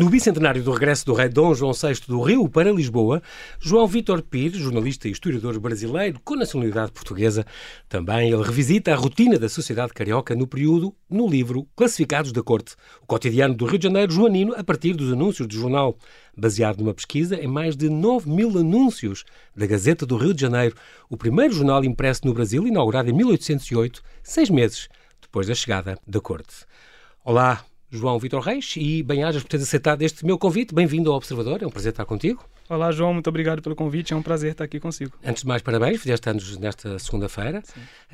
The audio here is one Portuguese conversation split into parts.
No bicentenário do regresso do rei Dom João VI do Rio para Lisboa, João Vítor Pires, jornalista e historiador brasileiro com nacionalidade portuguesa, também ele revisita a rotina da sociedade carioca no período no livro Classificados da Corte, o cotidiano do Rio de Janeiro joanino a partir dos anúncios do jornal, baseado numa pesquisa em mais de 9 mil anúncios da Gazeta do Rio de Janeiro, o primeiro jornal impresso no Brasil, inaugurado em 1808, seis meses depois da chegada da Corte. Olá, João Vitor Reis, e bem-ajas por teres aceitado este meu convite. Bem-vindo ao Observador, é um prazer estar contigo. Olá, João, muito obrigado pelo convite, é um prazer estar aqui consigo. Antes de mais, parabéns, fizeste anos nesta segunda-feira.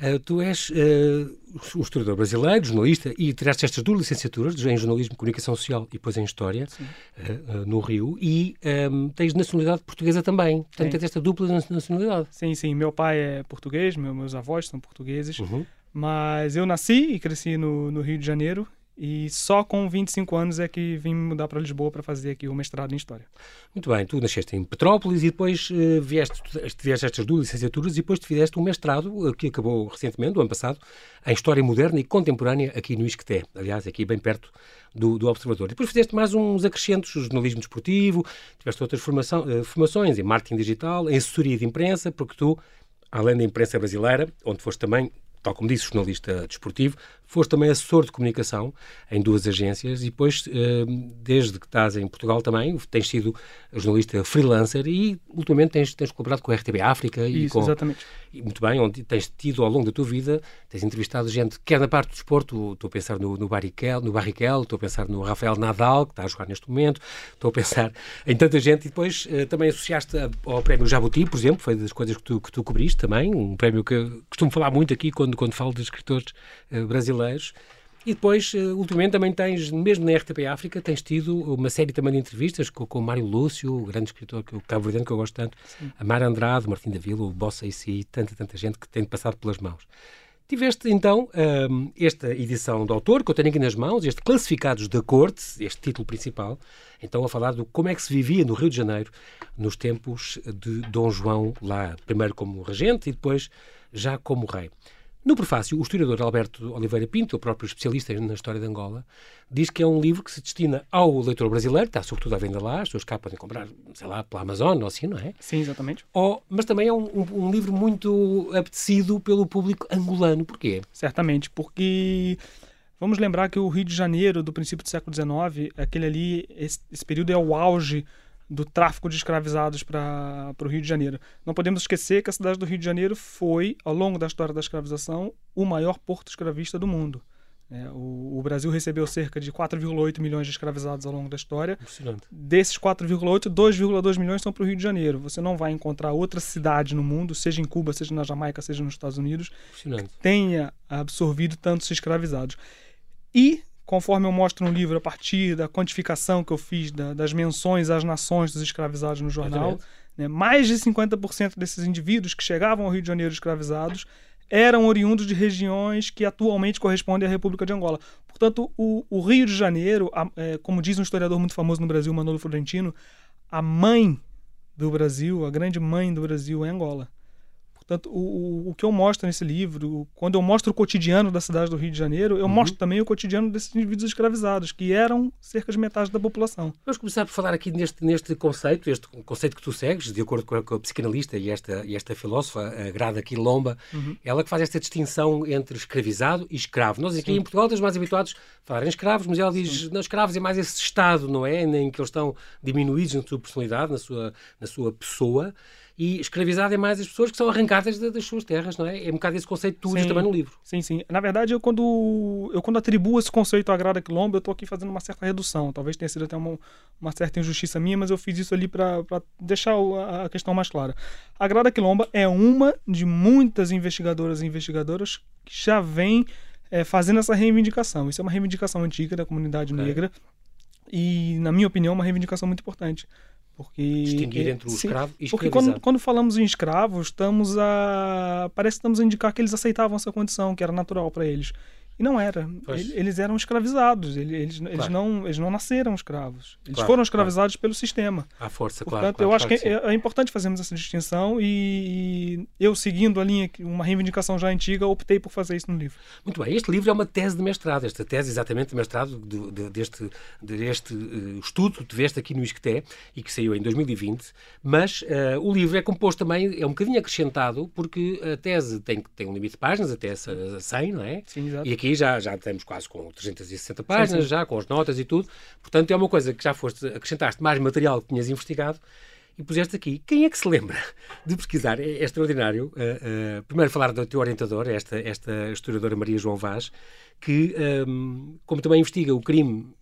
Uh, tu és uh, um historiador brasileiro, jornalista, e tiraste estas duas licenciaturas, em jornalismo e comunicação social e depois em história, uh, no Rio, e um, tens nacionalidade portuguesa também. Portanto, tens esta dupla nacionalidade. Sim, sim. Meu pai é português, meus avós são portugueses. Uhum. Mas eu nasci e cresci no, no Rio de Janeiro e só com 25 anos é que vim mudar para Lisboa para fazer aqui o mestrado em História. Muito bem, tu nasceste em Petrópolis e depois uh, vieste, vieste estas duas licenciaturas e depois te fizeste um mestrado uh, que acabou recentemente, o ano passado, em História Moderna e Contemporânea aqui no Isqueté, aliás, aqui bem perto do, do Observador. Depois fizeste mais uns acrescentos, jornalismo desportivo, tiveste outras formação, uh, formações em marketing digital, em assessoria de imprensa, porque tu, além da imprensa brasileira, onde foste também tal como disse, jornalista desportivo, foste também assessor de comunicação em duas agências e depois, eh, desde que estás em Portugal também, tens sido jornalista freelancer e ultimamente tens, tens colaborado com a RTB África e Isso, com, exatamente. E muito bem, onde tens tido ao longo da tua vida, tens entrevistado gente, quer na parte do desporto, estou a pensar no, no, Barriquel, no Barriquel, estou a pensar no Rafael Nadal, que está a jogar neste momento, estou a pensar em tanta gente e depois uh, também associaste ao prémio Jabuti, por exemplo, foi das coisas que tu, que tu cobriste também, um prémio que costumo falar muito aqui quando, quando falo de escritores uh, brasileiros. E depois, uh, ultimamente, também tens, mesmo na RTP África, tens tido uma série também de entrevistas com, com o Mário Lúcio, o grande escritor que o Cabo Verdeno, que eu gosto tanto, Sim. a Mara Andrade, o Martim da Vila, o Bossa e si, tanta, tanta gente que tem passado pelas mãos. Tiveste então um, esta edição do autor, que eu tenho aqui nas mãos, este Classificados da Corte, este título principal, então a falar do como é que se vivia no Rio de Janeiro nos tempos de Dom João lá, primeiro como regente e depois já como rei. No prefácio, o historiador Alberto Oliveira Pinto, o próprio especialista na história de Angola, diz que é um livro que se destina ao leitor brasileiro, está sobretudo à venda lá, as pessoas cá podem comprar, sei lá, pela Amazon ou assim, não é? Sim, exatamente. Ou, mas também é um, um, um livro muito apetecido pelo público angolano. Porquê? Certamente, porque vamos lembrar que o Rio de Janeiro, do princípio do século XIX, aquele ali, esse, esse período é o auge do tráfico de escravizados para o Rio de Janeiro. Não podemos esquecer que a cidade do Rio de Janeiro foi, ao longo da história da escravização, o maior porto escravista do mundo. É, o, o, Brasil recebeu cerca de 4,8 milhões de escravizados ao longo da história. Excelente. Desses 4,8, 2,2 milhões são para o Rio de Janeiro. Você não vai encontrar outra cidade no mundo, seja em Cuba, seja na Jamaica, seja nos Estados Unidos, Excelente. que tenha absorvido tantos escravizados. E conforme eu mostro no livro, a partir da quantificação que eu fiz da, das menções às nações dos escravizados no jornal, né, mais de 50% desses indivíduos que chegavam ao Rio de Janeiro escravizados eram oriundos de regiões que atualmente correspondem à República de Angola. Portanto, o, o Rio de Janeiro, a, é, como diz um historiador muito famoso no Brasil, Manolo Florentino, a mãe do Brasil, a grande mãe do Brasil é Angola. Portanto, o, o, que eu mostro nesse livro, quando eu mostro o cotidiano da cidade do Rio de Janeiro, eu uhum. mostro também o cotidiano desses indivíduos escravizados, que eram cerca de metade da população. Vamos começar por falar aqui neste, neste conceito, este conceito que tu segues, de acordo com a, com a psicanalista e esta, e esta filósofa, a Grada Quilomba, uhum. ela que faz esta distinção entre escravizado e escravo. Nós aqui Sim. em Portugal estamos mais habituados a falar em escravos, mas ela diz, não, escravos é mais esse estado, não é? Em que eles estão diminuídos na sua personalidade, na sua, na sua pessoa. E escravizado é mais as pessoas que são arrancadas das suas terras, não é? É um bocado esse conceito que tu usas também no livro. Sim, sim. Na verdade, eu quando, eu quando atribuo esse conceito à Grada Quilombo, eu estou aqui fazendo uma certa redução. Talvez tenha sido até uma, uma certa injustiça minha, mas eu fiz isso ali para deixar a questão mais clara. A Grada Quilomba é uma de muitas investigadoras e investigadoras que já vem é, fazendo essa reivindicação. Isso é uma reivindicação antiga da comunidade é. negra e, na minha opinião, uma reivindicação muito importante. Porque, Distinguir entre o escravo e Porque quando, quando, falamos em escravos, estamos a. Parece que estamos a indicar que eles aceitavam essa condição, que era natural para eles. E não era. Pois. Eles eram escravizados. Eles, eles, Claro. não, eles não nasceram escravos. Eles Claro, foram escravizados pelo sistema. À força, claro. Portanto, claro, eu acho claro que é, é importante fazermos essa distinção e, e eu, seguindo a linha, uma reivindicação já antiga, optei por fazer isso no livro. Muito bem, este livro é uma tese de mestrado, esta tese exatamente de mestrado de- de- deste, deste eh, estudo que tiveste aqui no Isqueté e que saiu em 2020, mas eh, o livro é composto também, é um bocadinho acrescentado, porque a tese tem, tem um limite de páginas, até essa- 100, não é? Sim, exato. E aqui já, já estamos quase com 360 páginas, sim. já com as notas e tudo. Portanto, é uma coisa que já foste, acrescentaste mais material que tinhas investigado e puseste aqui. Quem é que se lembra de pesquisar? É, é extraordinário. Uh, uh, primeiro falar do teu orientador, esta, esta historiadora Maria João Vaz, que, um, como também investiga o crime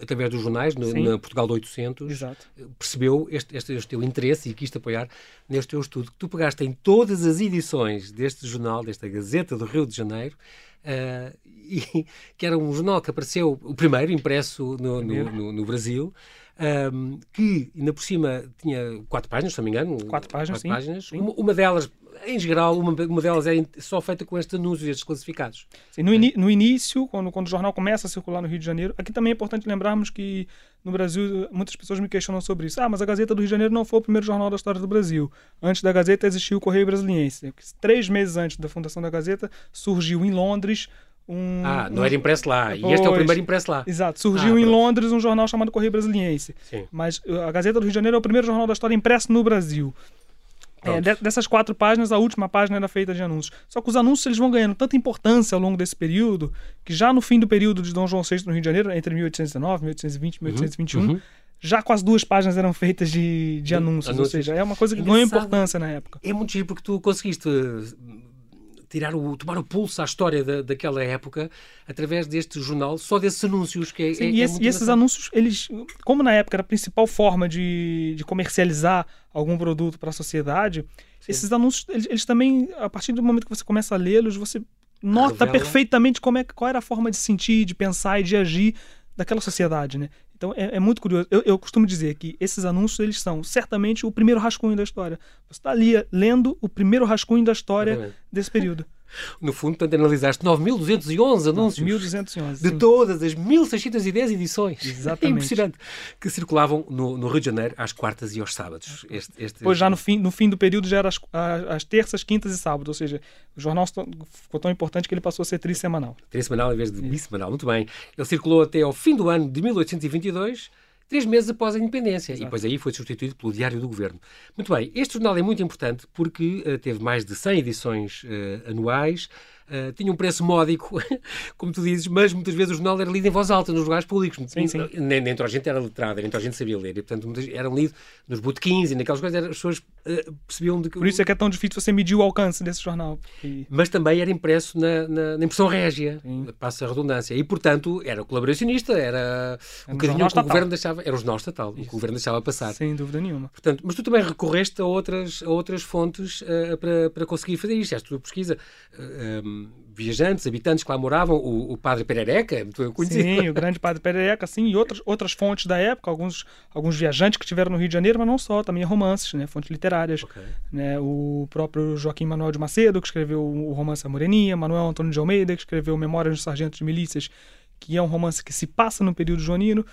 através dos jornais, no, na Portugal de 800, Exato. percebeu este, este, este teu interesse e quis-te apoiar neste teu estudo, que tu pegaste em todas as edições deste jornal, desta Gazeta do Rio de Janeiro, eh, e, que era um jornal que apareceu, o primeiro, impresso no, no, no- Brasil, ehm, que ainda por cima tinha quatro páginas, se não me engano. Quatro páginas, sim. páginas. Sim. Uma, uma delas, em geral, uma, uma delas era só feita com estes anúncios, estes classificados. Sim, no, ini- no início, quando, quando o jornal começa a circular no Rio de Janeiro, aqui também é importante lembrarmos que no Brasil muitas pessoas me questionam sobre isso. Ah, mas a Gazeta do Rio de Janeiro não foi o primeiro jornal da história do Brasil. Antes da Gazeta existiu o Correio Brasiliense. Três meses antes da fundação da Gazeta, surgiu em Londres um. Ah, não um- era impresso lá. E este é o primeiro impresso lá. Exato, surgiu Ah, em. Londres um jornal chamado Correio Brasiliense. Sim. Mas uh, a Gazeta do Rio de Janeiro é o primeiro jornal da história impresso no Brasil. É, dessas quatro páginas, a última página era feita de anúncios. Só que os anúncios eles vão ganhando tanta importância ao longo desse período que já no fim do período de Dom João VI no Rio de Janeiro, entre 1819, 1820 e 1821, uhum. já quase duas páginas eram feitas de, de anúncios. Ou seja, é uma coisa que ganhou importância na época. É muito giro porque tu conseguiste eh, tirar o, tomar o pulso à história da, daquela época através deste jornal, só desses anúncios que é, Sim, é- e, é esse- muito e esses anúncios, eles, como na época era a principal forma de, de comercializar algum produto para a sociedade, esses anúncios, eles, eles também, a partir do momento que você começa a lê-los, você nota perfeitamente como é, qual era a forma de sentir, de pensar e de agir daquela sociedade, né? Então é, é muito curioso. Eu, eu costumo dizer que esses anúncios eles são certamente o primeiro rascunho da história. Você está ali lendo o primeiro rascunho da história desse período. No fundo, portanto, analisaste 9.211 anúncios 1211. de sim. todas as 1.610 edições. Exatamente. É impressionante. Que circulavam no, no Rio de Janeiro às quartas e aos sábados. Este, este- Pois já no fim, no fim do período já era as, a- as terças, quintas e sábados. Ou seja, o jornal ficou tão importante que ele passou a ser trissemanal. Trissemanal em vez de bissemanal. Muito bem. Ele circulou até ao fim do ano de 1822, três meses após a independência. E depois aí foi substituído pelo Diário do Governo. Muito bem. Este jornal é muito importante porque eh, teve mais de 100 edições eh, anuais. Eh, tinha um preço módico, como tu dizes, mas muitas vezes o jornal era lido em voz alta nos lugares públicos. Sim, sim. Nem, nem toda a gente era letrada, nem toda a gente sabia ler. E, portanto, muitas, eram lidos nos botequins e naquelas coisas, as pessoas eh, percebiam de que. Por isso é que é tão difícil você medir o alcance desse jornal. porque- mas também era impresso na, na- na impressão régia, Sim. passa a redundância. E, portanto, era colaboracionista, era um um bocadinho o que o governo deixava, era o jornal estatal, o que o governo deixava passar. Sem dúvida nenhuma. Portanto, mas tu também recorreste a outras, a outras fontes eh, para, para conseguir fazer isto. Esta tua pesquisa, eh, um, viajantes, habitantes que lá moravam, o, o padre Perereca, conhecido. Sim, o grande padre Perereca, sim, e outras, outras fontes da época, alguns, alguns viajantes que estiveram no Rio de Janeiro, mas não só, também romances, né, fontes literárias. Ok. né, o próprio Joaquim Manuel de Macedo, que escreveu o romance A Moreninha, Manuel Antônio de Almeida, que escreveu Memórias do Sargento de Milícias, que é um romance que se passa no período joanino.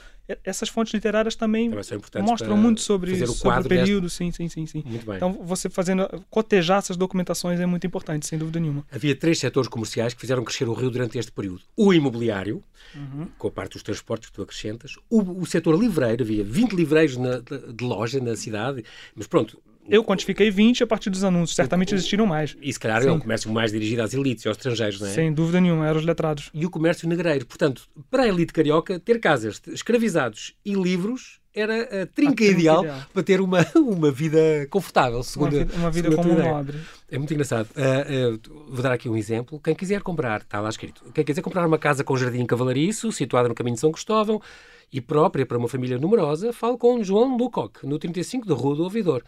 Essas fontes literárias também Também mostram muito sobre, o sobre o período, sim, sim, sim, sim. Muito bem. Então, você fazendo, cotejar essas documentações é muito importante, sem dúvida nenhuma. Havia três setores comerciais que fizeram crescer o Rio durante este período. O imobiliário, Uhum. com a parte dos transportes que tu acrescentas. O, o setor livreiro, havia 20 livreiros na- de, de loja na cidade. Mas pronto, Eu quantifiquei 20 a partir dos anúncios, certamente existiram mais. e se calhar é um Sim. comércio mais dirigido às elites e aos estrangeiros, não é? Sem dúvida nenhuma, eram os letrados. E o comércio negreiro. Portanto, para a elite carioca, ter casas escravizados e livros era a trinca, ideal, ideal. para ter uma, uma vida confortável, Uma segundo, vida, uma vida segundo a como um nobre. É muito engraçado. Ah, ah, vou dar aqui um exemplo. Quem quiser comprar, está lá escrito, quem quiser comprar uma casa com jardim cavalariço, situada no caminho de São Cristóvão e própria para uma família numerosa, fale com João Lucock, no 35 da Rua do Ouvidor.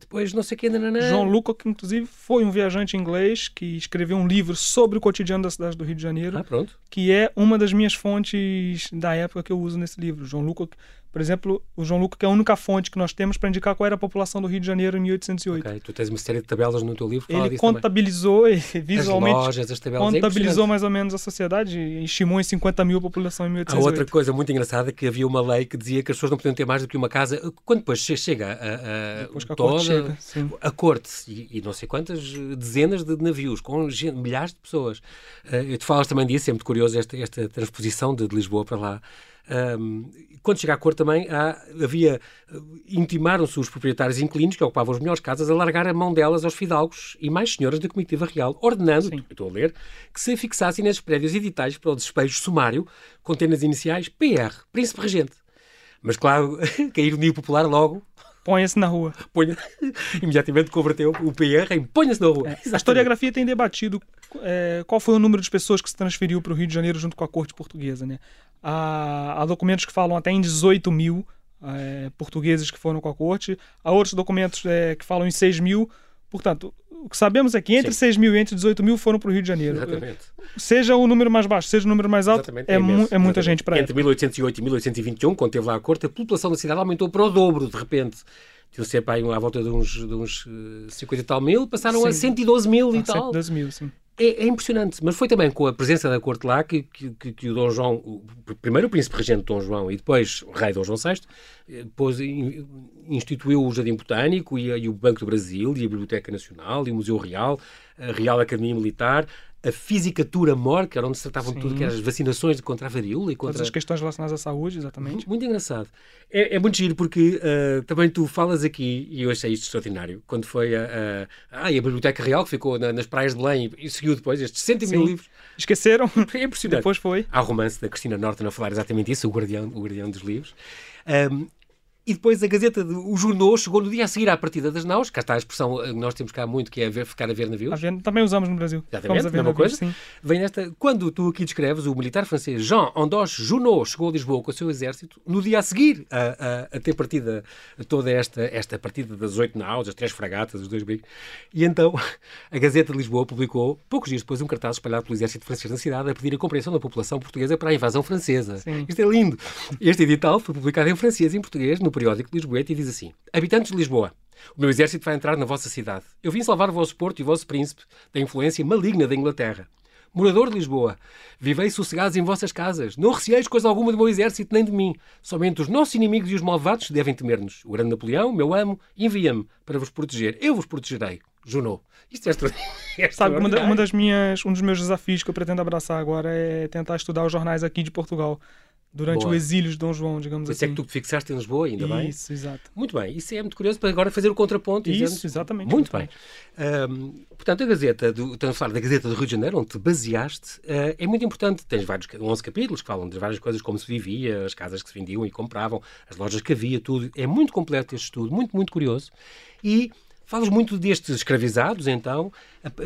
Depois, não sei o que, nananã. João Luca, que inclusive foi um viajante inglês que escreveu um livro sobre o cotidiano da cidade do Rio de Janeiro, Ah, pronto. que é uma das minhas fontes da época que eu uso nesse livro. João Luca Por exemplo, o João Luca, que é a única fonte que nós temos para indicar qual era a população do Rio de Janeiro em 1808. Ok, tu tens uma série de tabelas no teu livro que Ele contabilizou também. visualmente. As lojas, as tabelas. É contabilizou é mais ou menos a sociedade e estimou em 50 mil a população em 1808. Há outra coisa muito engraçada que havia uma lei que dizia que as pessoas não podiam ter mais do que uma casa. Quando depois chega a, a, depois que a toda, corte chega, a corte e, e, não sei quantas dezenas de navios com milhares de pessoas. Uh, eu te falas também disso, é muito curioso esta, esta transposição de, de Lisboa para lá. Um, quando chega à cor também, há, havia, intimaram-se os proprietários inquilinos, que ocupavam as melhores casas, a largar a mão delas aos fidalgos e mais senhoras da comitiva real, ordenando, Sim. estou a ler, que se fixassem nesses prédios editais para o despejo sumário, contendo as iniciais PR, Príncipe Regente. Mas claro, que a ironia popular logo Ponha-se na rua. Ponha... Imediatamente converteu o PR em ponha-se na rua. É. A historiografia tem debatido é, qual foi o número de pessoas que se transferiu para o Rio de Janeiro junto com a corte portuguesa. Né? Há, há documentos que falam até em 18 mil é, portugueses que foram com a corte, há outros documentos é, que falam em 6 mil. Portanto, o que sabemos é que entre Sim. 6 mil e entre 18 mil foram para o Rio de Janeiro. Exatamente. Seja o número mais baixo, seja o número mais alto, é, é, mu é, muita Exatamente. gente para Entre 1808 e 1821, quando teve lá a corte, a população da cidade aumentou para o dobro, de repente. Tinham sempre aí à volta de uns, de uns 50 e tal mil, passaram sim. a 112 mil e ah, tal. 112 mil, sim. É, é, impressionante, mas foi também com a presença da corte lá que, que, que o Dom João, o, primeiro o príncipe regente Dom João e depois o rei Dom João VI, eh, pôs, instituiu o Jardim Botânico e, e, o Banco do Brasil e a Biblioteca Nacional e o Museu Real, a Real Academia Militar, a Fisicatura Mor, que era onde se tratavam de tudo, que eram as vacinações contra a varíola e contra... Todas as questões relacionadas à saúde, exatamente. Muito engraçado. É, é muito giro porque uh, também tu falas aqui, e eu achei isto extraordinário, quando foi a, a, a, a Biblioteca Real, que ficou na, nas praias de Belém e, seguiu depois estes 100 mil livros. Esqueceram? É impressionante. Depois foi. Há o romance da Cristina Norton a falar exatamente isso, o guardião, o guardião dos livros. Um, e depois a Gazeta, de, o jornal chegou no dia a seguir à partida das naus, cá está a expressão que nós temos cá muito, que é ver, ficar a ver navios. A ver, também usamos no Brasil. Exatamente, a ver mesma coisa. Sim. Vem nesta, quando tu aqui descreves, o militar francês Jean Andoche Junot chegou a Lisboa com o seu exército, no dia a seguir a, a, a ter partida toda esta, esta partida das oito naus, as três fragatas, os dois brigos, e então a Gazeta de Lisboa publicou, poucos dias depois, um cartaz espalhado pelo exército francês na cidade a pedir a compreensão da população portuguesa para a invasão francesa. Sim. Isto é lindo. Este edital foi publicado em francês e em português no periódico Lisboeta diz assim: Habitantes de Lisboa, o meu exército vai entrar na vossa cidade. Eu vim salvar o vosso porto e o vosso príncipe da influência maligna da Inglaterra. Morador de Lisboa, vivei sossegados em vossas casas. Não receeis coisa alguma do meu exército nem de mim. Somente os nossos inimigos e os malvados devem temer-nos. O grande Napoleão, meu amo, envia-me para vos proteger. Eu vos protegerei. Junot. Isto é, é Sabe, uma, uma, das minhas, um dos meus desafios que eu pretendo abraçar agora é tentar estudar os jornais aqui de Portugal durante Boa. o exílio de Dom João, digamos Isso assim. é que tu fixaste em Lisboa, ainda isso, bem? Isso, exato. Muito bem, isso é muito curioso para agora fazer o contraponto. Isso, exatamente. Muito exatamente. bem. Um, portanto, a Gazeta, do, estamos a falar da Gazeta do Rio de Janeiro, onde te baseaste, uh, é muito importante. Tens vários, 11 capítulos que falam de várias coisas, como se vivia, as casas que se vendiam e compravam, as lojas que havia, tudo. É muito completo este estudo, muito, muito curioso. E Falas muito destes escravizados, então,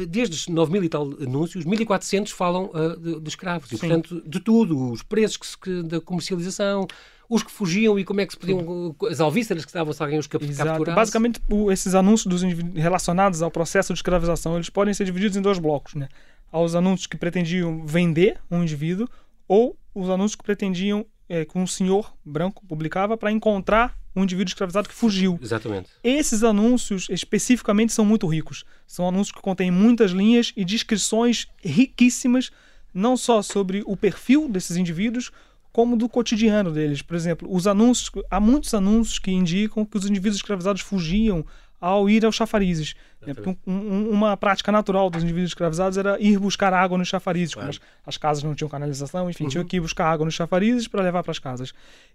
desde 9 mil e tal anúncios, 1.400 falam uh, de, de, escravos. E, portanto, de tudo, os preços que se, que, da comercialização, os que fugiam e como é que se podiam, as alvíceras que estavam, se alguém os cap Exato. capturasse. Basicamente, esses anúncios dos relacionados ao processo de escravização, eles podem ser divididos em dois blocos, né? Aos anúncios que pretendiam vender um indivíduo ou os anúncios que pretendiam é, que um senhor branco publicava para encontrar um indivíduo escravizado que fugiu. Exatamente. Esses anúncios especificamente são muito ricos. São anúncios que contêm muitas linhas e descrições riquíssimas, não só sobre o perfil desses indivíduos, como do cotidiano deles. Por exemplo, os anúncios, há muitos anúncios que indicam que os indivíduos escravizados fugiam ao ir aos chafarizes. Né? Porque um, um, uma prática natural dos indivíduos escravizados era ir buscar água nos chafarizes. Claro. Como as, as, casas não tinham canalização, enfim, uhum. tinham que ir buscar água nos chafarizes para levar para as casas.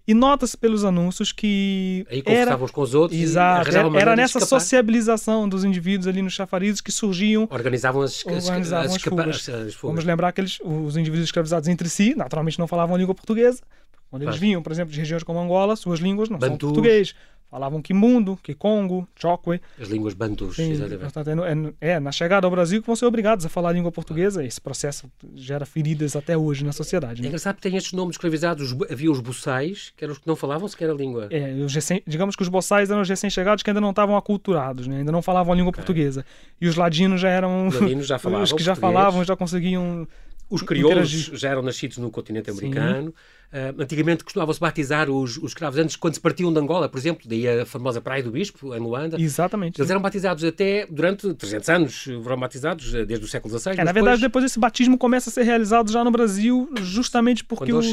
E nota-se pelos anúncios que. Aí conversavam uns com os outros. Exato. Era, era nessa sociabilização dos indivíduos ali nos chafarizes que surgiam. Organizavam as, organizavam as, as, fugas. as fugas. Vamos lembrar que eles, os indivíduos escravizados entre si, naturalmente não falavam a língua portuguesa. Quando eles vinham, por exemplo, de regiões como Angola, suas línguas não Bantu. são português. Falavam Kimundo, Kikongo, Chokwe. As línguas bantus, Sim, exatamente. É, é, na chegada ao Brasil que vão ser obrigados a falar a língua portuguesa. Esse processo gera feridas até hoje na sociedade. É né? engraçado que tem estes nomes escravizados. Havia os boçais, que eram os que não falavam sequer a língua. É, recém, digamos que os boçais eram os recém-chegados que ainda não estavam aculturados, né? ainda não falavam a língua okay. portuguesa. E os ladinos já eram os, ladinos já falavam os que já falavam, já conseguiam Os crioulos já eram nascidos no continente americano. Uh, antigamente costumava-se batizar os, os escravos antes, quando se partiam de Angola, por exemplo, daí a famosa Praia do Bispo, em Luanda. Exatamente. Eles eram batizados até durante 300 anos, foram batizados eh, desde o século XVI. É, na verdade, depois esse batismo começa a ser realizado já no Brasil, justamente porque os,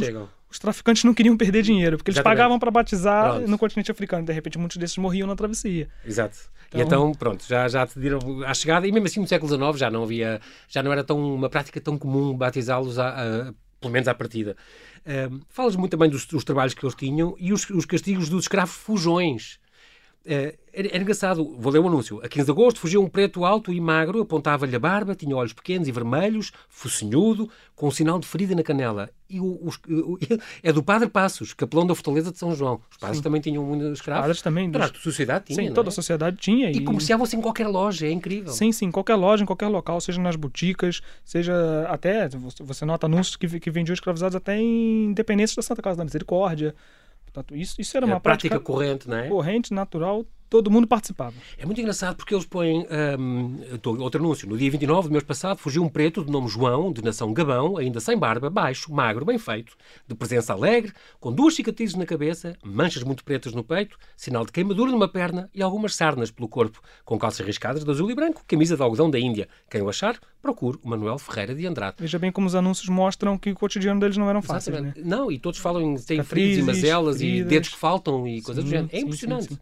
os, traficantes não queriam perder dinheiro, porque eles Exatamente. pagavam para batizar Pronto. no continente africano. De repente, muitos desses morriam na travessia. Exato. Então, e então, pronto, já, já te diram à chegada, e mesmo assim no século XIX já não havia, já não era tão uma prática tão comum batizá-los pelo menos à partida. Uh, falas muito também dos, dos, trabalhos que eles tinham e os, os castigos dos escravos fujões. Era, era, engraçado, vou ler o um anúncio. A 15 de agosto fugia um preto alto e magro, apontava-lhe a barba, tinha olhos pequenos e vermelhos, focinhudo, com um sinal de ferida na canela. E o, o, o, é do Padre Passos, capelão da Fortaleza de São João. Os padres Sim. também tinham muitos escravos. Os também. Toda a sociedade tinha. Sim, toda é? a sociedade tinha. E, e... comerciavam-se em qualquer loja, é incrível. Sim, sim, qualquer loja, em qualquer local, seja nas boticas, seja até, você nota anúncios que, que vendiam escravizados até em dependências da Santa Casa da Misericórdia. Portanto, isso, isso era uma é prática, prática corrente, não é? Corrente, natural, todo mundo participava. É muito engraçado porque eles põem um, outro anúncio. No dia 29 do mês passado fugiu um preto de nome João, de nação Gabão, ainda sem barba, baixo, magro, bem feito, de presença alegre, com duas cicatrizes na cabeça, manchas muito pretas no peito, sinal de queimadura numa perna e algumas sarnas pelo corpo, com calças riscadas de azul e branco, camisa de algodão da Índia. Quem o achar, procure o Manuel Ferreira de Andrade. Veja bem como os anúncios mostram que o cotidiano deles não eram fáceis. Né? Não, e todos falam em têm feridas e mazelas e dedos que faltam e coisas do género. É impressionante. Sim, sim.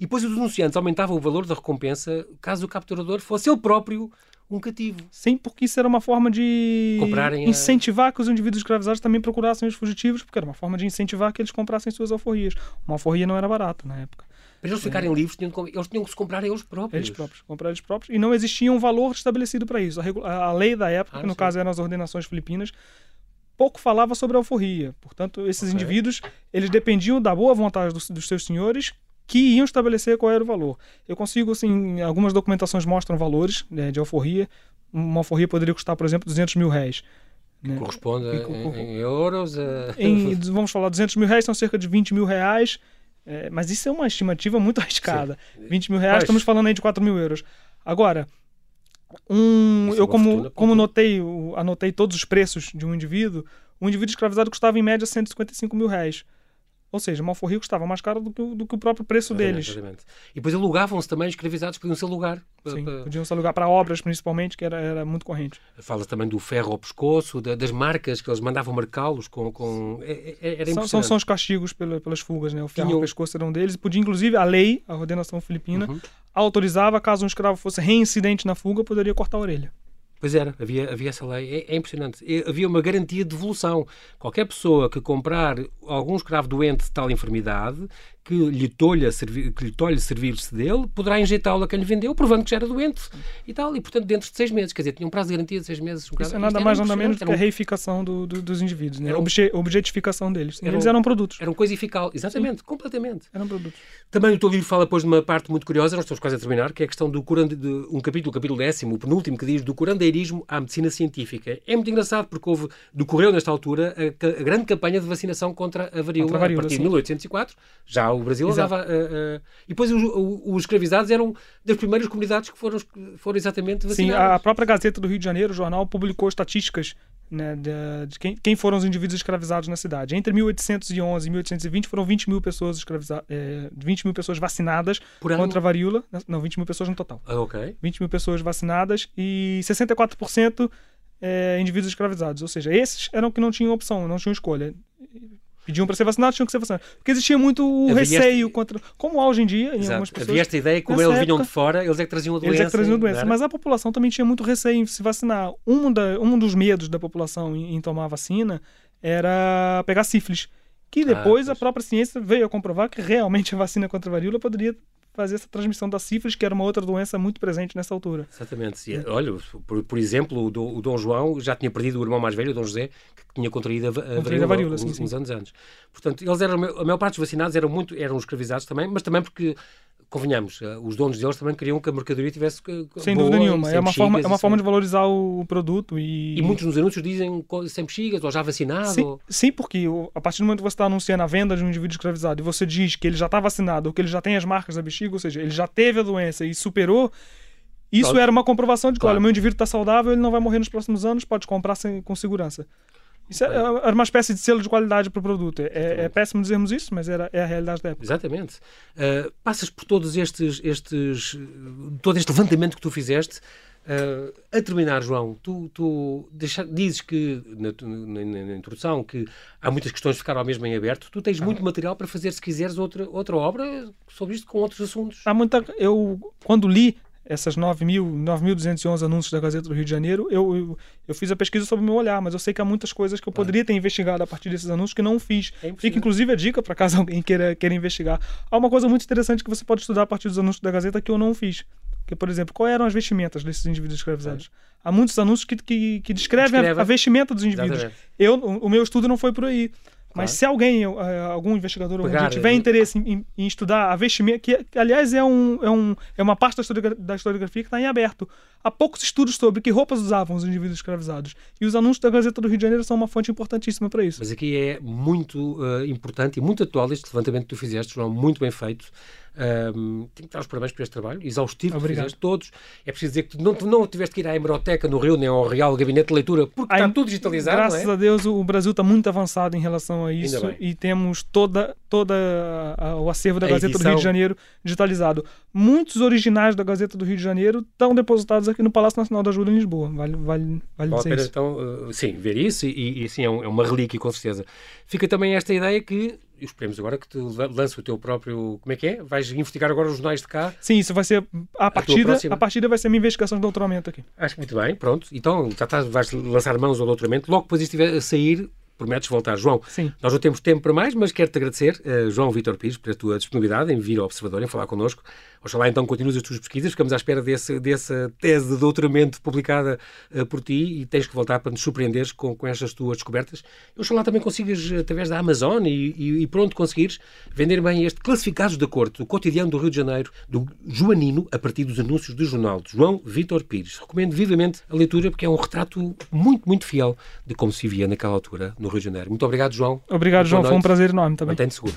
E depois os denunciantes aumentavam o valor da recompensa caso o capturador fosse ele próprio um cativo. Sim, porque isso era uma forma de Comprarem incentivar a... que os indivíduos escravizados também procurassem os fugitivos, porque era uma forma de incentivar que eles comprassem suas alforrias. Uma alforria não era barata na época. Para eles ficarem é. livres, tinham de, eles tinham que se comprar eles próprios. Eles próprios, comprar eles próprios. E não existia um valor estabelecido para isso. A, a, lei da época, ah, que no sim. caso eram as ordenações filipinas, pouco falava sobre a alforria. Portanto, esses okay. indivíduos, eles dependiam da boa vontade dos, dos seus senhores, que iam estabelecer qual era o valor. Eu consigo, assim, algumas documentações mostram valores né, de alforria. Uma alforria poderia custar, por exemplo, 200 mil réis. Né? Corresponde a, em, em, euros? A... Em, vamos falar, 200 mil réis são cerca de 20 mil reais. É, mas isso é uma estimativa muito arriscada. Sim. 20 mil reais, mas... estamos falando aí de 4 mil euros. Agora, um, eu como, como notei, anotei todos os preços de um indivíduo, um indivíduo escravizado custava em média 155 mil reais. Ou seja, uma alforria custava mais caro do que, o, do que o próprio preço deles. Exatamente. E depois alugavam-se também, escravizados podiam-se alugar. Sim, para... podiam-se alugar para obras, principalmente, que era, era muito corrente. Fala também do ferro ao pescoço, da, das marcas que eles mandavam marcá-los com... com... É, é, era são, são, são, os castigos pela, pelas fugas, né? O ferro Tinham... ao pescoço era um deles. Podia, inclusive, a lei, a ordenação filipina, uhum. autorizava, caso um escravo fosse reincidente na fuga, poderia cortar a orelha. Pois era, havia, havia essa lei. É, é impressionante. havia uma garantia de devolução. Qualquer pessoa que comprar algum escravo doente de tal enfermidade que lhe tolha que lhe tolhe servir-se dele, poderá injetá-lo a quem lhe vendeu, provando que já era doente e tal. E, portanto, dentro de seis meses. Quer dizer, tinha um prazo de garantia de seis meses. Um Isso é nada mais, nada menos do que a reificação do, do, dos indivíduos, né? a Obje, objetificação deles. Eram, Eles eram produtos. Eram coisifical, exatamente, Sim. completamente. Eram produtos. Também o teu livro fala, depois, de uma parte muito curiosa, nós estamos quase a terminar, que é a questão do curande, de, um capítulo, o capítulo décimo, o penúltimo, que diz do curandeirismo à medicina científica. É muito engraçado, porque houve, decorreu nesta altura a, a grande campanha de vacinação contra a varíola, contra a, varíola, a partir sim. de 1804. Já o Brasil dava uh, e depois os, os, escravizados eram das primeiras comunidades que foram, foram exatamente vacinadas. Sim, a própria Gazeta do Rio de Janeiro, o jornal, publicou estatísticas né, de, de quem, quem, foram os indivíduos escravizados na cidade. Entre 1811 e 1820 foram 20 mil pessoas escravizadas, é, 20 mil pessoas vacinadas contra a varíola. Não, 20 mil pessoas no total. Ah, ok. 20 mil pessoas vacinadas e 64% é, indivíduos escravizados. Ou seja, esses eram que não tinham opção, não tinham escolha pediam para ser vacinados, tinham que ser vacinados. Porque existia muito o receio esta... contra. Como há hoje em dia, em algumas pessoas. Havia esta ideia, como eles vinham de fora, eles é que traziam a doença. Eles é que traziam a doença. Mas a população também tinha muito receio em se vacinar. Um, da, um dos medos da população em, em tomar a vacina era pegar sífilis. Que depois ah, a própria ciência veio a comprovar que realmente a vacina contra a varíola poderia fazer essa transmissão da sífilis, que era uma outra doença muito presente nessa altura. Exatamente. É. Olha, por, por exemplo, o, do, o, Dom João já tinha perdido o irmão mais velho, o Dom José, que tinha contraído a, a varíola, varíola sim, uns, sim. uns, anos antes. Portanto, eles eram, a maior parte dos vacinados eram muito eram escravizados também, mas também porque convenhamos, eh, os donos deles também queriam que a mercadoria tivesse Sem boa, dúvida nenhuma. É uma, forma, é uma forma de valorizar o produto. E... e muitos nos anúncios dizem sem bexigas ou já vacinado. Sim, ou... sim, porque a partir do momento que você está anunciando a venda de um indivíduo escravizado e você diz que ele já está vacinado ou que ele já tem as marcas da bexiga, ou seja, ele já teve a doença e superou, Isso Pronto. era uma comprovação de que, Claro. olha, o meu indivíduo está saudável, ele não vai morrer nos próximos anos, pode comprar sem, com segurança. Isso era, era uma espécie de selo de qualidade para o produto. É, é péssimo dizermos isso, mas era, é a realidade da época. Exatamente. Uh, passas por todos estes, estes, todo este levantamento que tu fizeste. Uh, a terminar, João, tu, tu deixa, dizes que na, na- na- introdução que há muitas questões que ficaram ao mesmo em aberto. Tu tens muito material para fazer, se quiseres, outra, outra obra sobre isto com outros assuntos. Há muita, eu, quando li essas 9.000, 9.211 anúncios da Gazeta do Rio de Janeiro, eu, eu, eu fiz a pesquisa sobre o meu olhar, mas eu sei que há muitas coisas que eu poderia ter investigado a partir desses anúncios que não fiz. É. Fica inclusive a dica para caso alguém queira, queira investigar. Há uma coisa muito interessante que você pode estudar a partir dos anúncios da Gazeta que eu não fiz. Que, por exemplo, quais eram as vestimentas desses indivíduos escravizados? Há muitos anúncios que, que, que descrevem a, Descreve. a vestimenta dos indivíduos. Exatamente. Eu, o, o meu estudo não foi por aí. Claro. Mas se alguém, eh, algum investigador algum Pegar, tiver interesse em, em- estudar a vestimenta, que, aliás é, um, é, um, é uma parte da, historiogra- da historiografia que está em aberto. Há poucos estudos sobre que roupas usavam os indivíduos escravizados. E os anúncios da Gazeta do Rio de Janeiro são uma fonte importantíssima para isso. Mas aqui é muito uh, importante e muito atual este levantamento que tu fizeste, João, muito bem feito. Um, tenho que dar os parabéns por este trabalho, exaustivo Obrigado. fizeste todos. É preciso dizer que tu não, não tiveste que ir à hemeroteca no Rio, nem ao Real Gabinete de Leitura, porque está Ai, tudo digitalizado, Graças não é? a Deus o Brasil está muito avançado em relação a isso e temos toda, a- o acervo da A Gazeta do edição. Rio de Janeiro digitalizado. Muitos originais da Gazeta do Rio de Janeiro estão depositados aqui no Palácio Nacional da Ajuda em Lisboa. Vale, vale, vale dizer isso. então, uh, sim, ver isso e, e sim, é, um- é uma relíquia, com certeza. Fica também esta ideia que, e esperemos agora que tu la- lança o teu próprio. Como é que é? Vais investigar agora os jornais de cá. Sim, isso vai ser a partida. A partida vai ser a minha investigação de doutoramento aqui. Acho muito bem, pronto. Então, já estás, vais lançar mãos ao doutoramento. Logo depois isto estiver a sair, prometes voltar. João, Sim. Nós não temos tempo para mais, mas quero-te agradecer, eh, João Vitor Pires, pela tua disponibilidade em vir ao Observador, em falar connosco. Oxalá então continues as tuas pesquisas, ficamos à espera desse, dessa tese de doutoramento publicada eh, por ti e tens que voltar para nos surpreenderes com, com estas tuas descobertas. Oxalá também consigas, através da Amazon e, e, e pronto conseguires, vender bem este Classificados da Corte, o cotidiano do Rio de Janeiro, do Joanino, a partir dos anúncios do jornal de João Vitor Pires. Recomendo vivamente a leitura porque é um retrato muito, muito fiel de como se via naquela altura no Rio de Janeiro. Muito obrigado, João. Obrigado, João. Foi um prazer enorme também. Mantém-te seguro.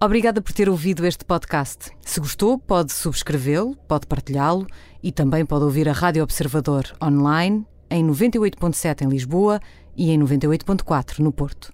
Obrigada por ter ouvido este podcast. Se gostou, pode subscrevê-lo, pode partilhá-lo e também pode ouvir a Rádio Observador online em 98.7 em Lisboa e em 98.4 no Porto.